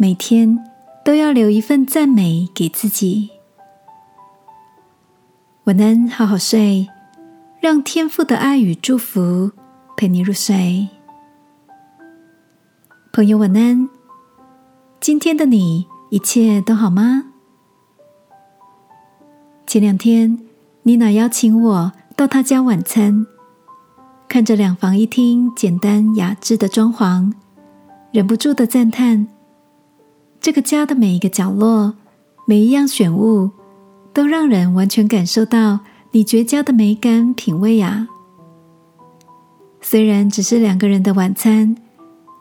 每天都要留一份赞美给自己。晚安，好好睡，让天父的爱与祝福陪你入睡。朋友，晚安。今天的你一切都好吗？前两天，妮娜邀请我到她家晚餐，看着两房一厅简单雅致的装潢，忍不住的赞叹：这个家的每一个角落，每一样选物，都让人完全感受到你绝佳的美感品味呀！虽然只是两个人的晚餐。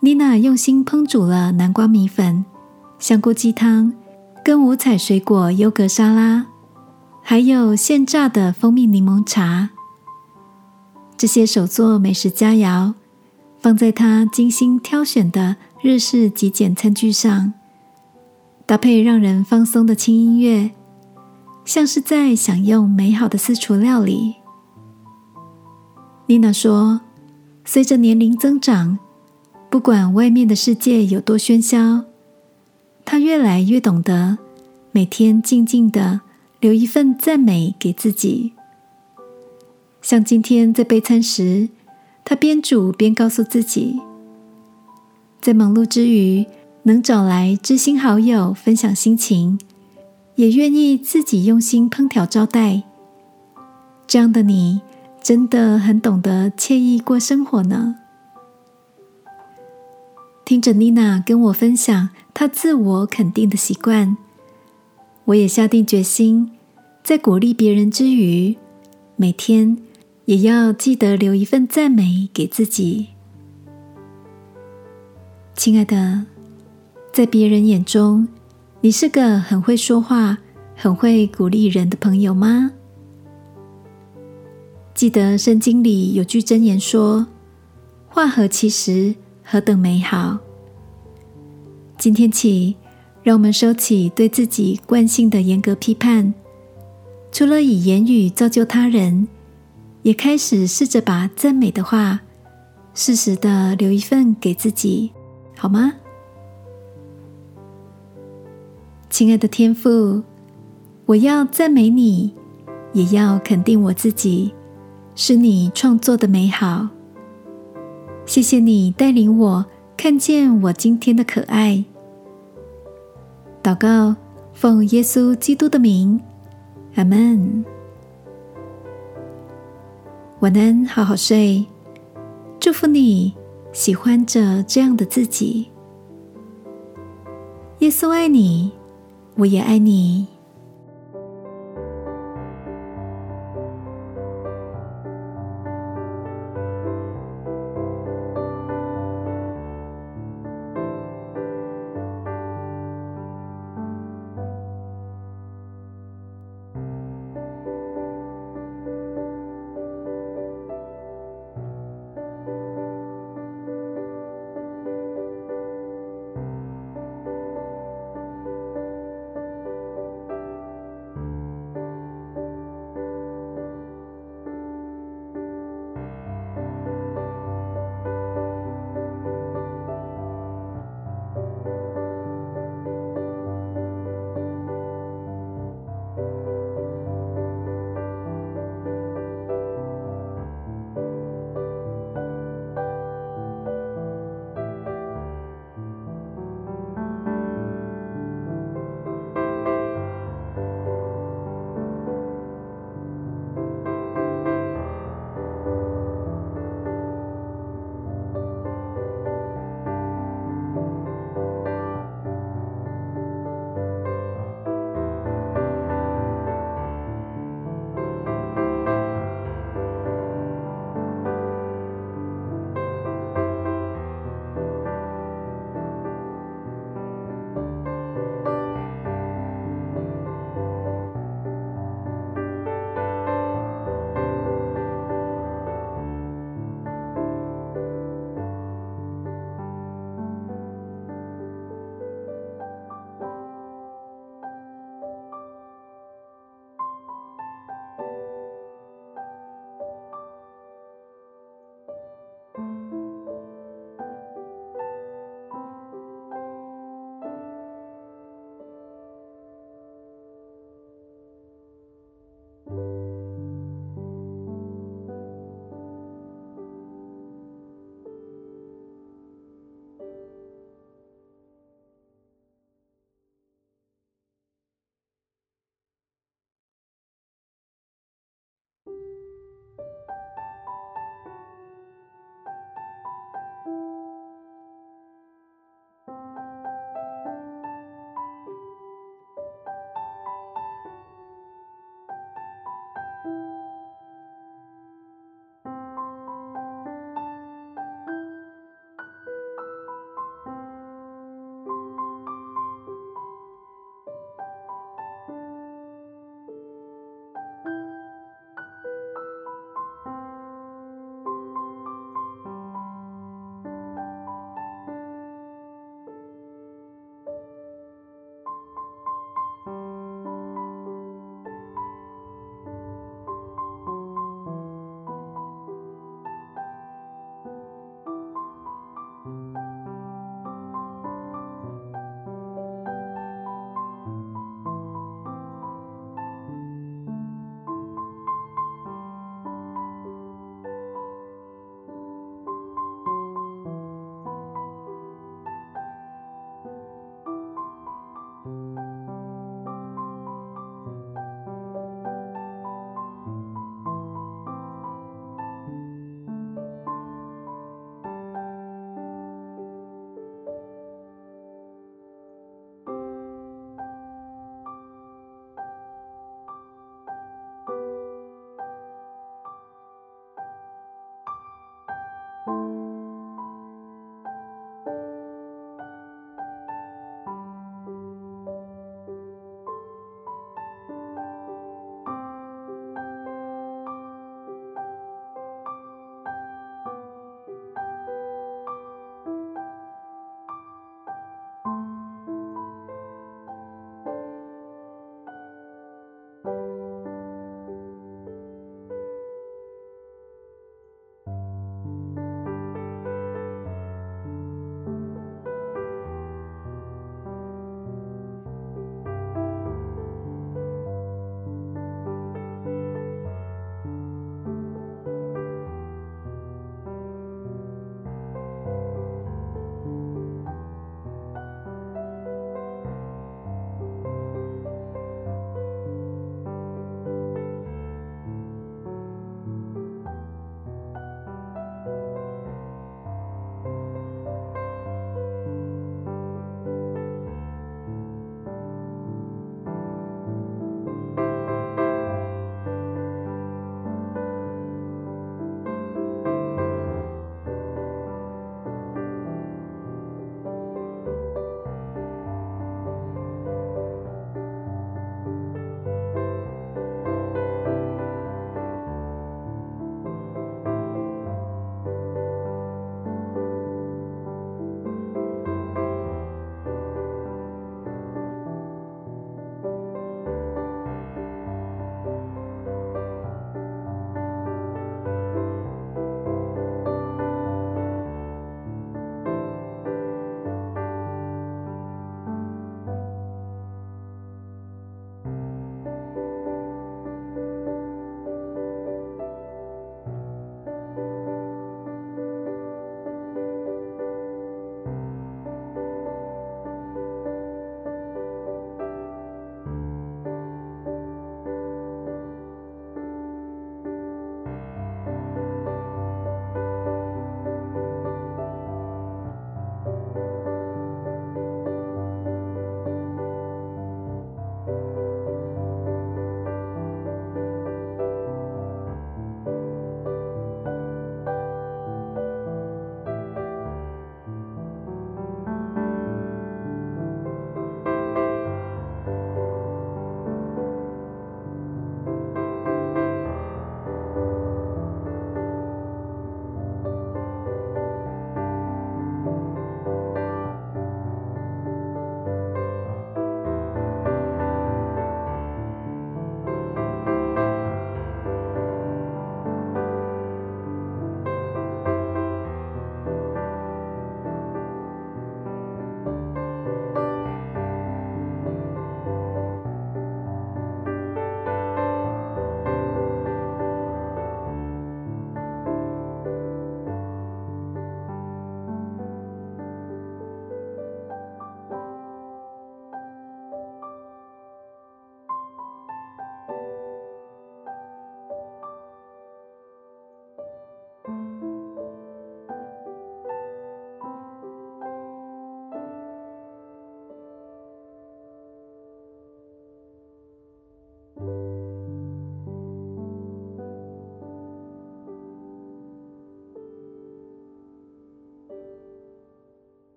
妮娜用心烹煮了南瓜米粉、香菇鸡汤，跟五彩水果优格沙拉，还有现榨的蜂蜜柠檬茶。这些手作美食佳肴，放在她精心挑选的日式极简餐具上，搭配让人放松的轻音乐，像是在享用美好的私厨料理。丽娜说：“随着年龄增长。”不管外面的世界有多喧嚣，她越来越懂得每天静静的留一份赞美给自己。像今天在备餐时，她边煮边告诉自己，在忙碌之余能找来知心好友分享心情，也愿意自己用心烹调招待。这样的你，真的很懂得惬意过生活呢。听着妮娜跟我分享她自我肯定的习惯，我也下定决心，在鼓励别人之余，每天也要记得留一份赞美给自己。亲爱的，在别人眼中，你是个很会说话、很会鼓励人的朋友吗？记得圣经里有句箴言说：“话何其实。”何等美好！今天起，让我们收起对自己惯性的严格批判，除了以言语造就他人，也开始试着把赞美的话适时的留一份给自己，好吗？亲爱的天父，我要赞美你，也要肯定我自己，是你创作的美好。谢谢你带领我看见我今天的可爱。祷告，奉耶稣基督的名，阿门。晚安，好好睡。祝福你，喜欢着这样的自己。耶稣爱你，我也爱你。